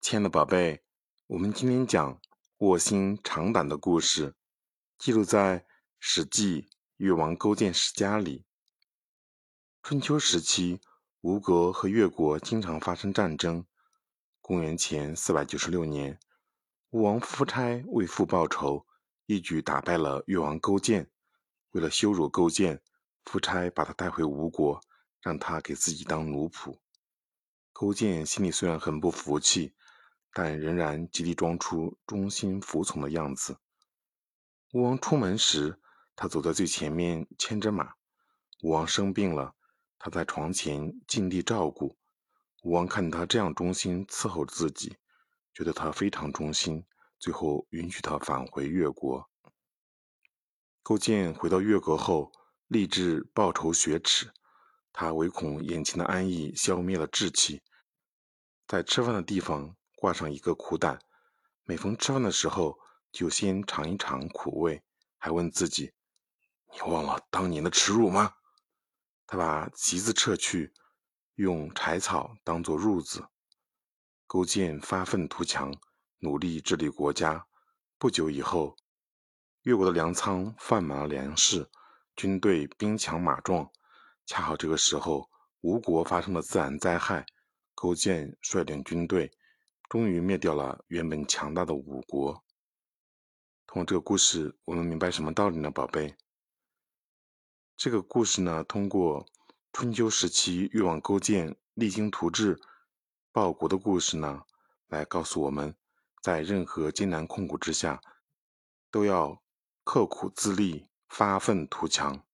亲爱的宝贝，我们今天讲卧薪尝胆的故事，记录在《史记·越王勾践世家》里。春秋时期，吴国和越国经常发生战争。公元前四百九十六年，吴王夫差为父报仇，一举打败了越王勾践。为了羞辱勾践，夫差把他带回吴国，让他给自己当奴仆。勾践心里虽然很不服气，但仍然极力装出忠心服从的样子。吴王出门时，他走在最前面，牵着马。吴王生病了，他在床前尽力照顾。吴王看他这样忠心伺候自己，觉得他非常忠心，最后允许他返回越国。勾践回到越国后，立志报仇雪耻。他唯恐眼前的安逸消灭了志气。在吃饭的地方挂上一个苦胆，每逢吃饭的时候就先尝一尝苦味，还问自己：“你忘了当年的耻辱吗？”他把旗子撤去，用柴草当做褥子。勾践发愤图强，努力治理国家。不久以后，越国的粮仓放满了粮食，军队兵强马壮。恰好这个时候，吴国发生了自然灾害。勾践率领军队，终于灭掉了原本强大的五国。通过这个故事，我们明白什么道理呢，宝贝？这个故事呢，通过春秋时期越王勾践励精图治、报国的故事呢，来告诉我们，在任何艰难困苦之下，都要刻苦自立、发愤图强。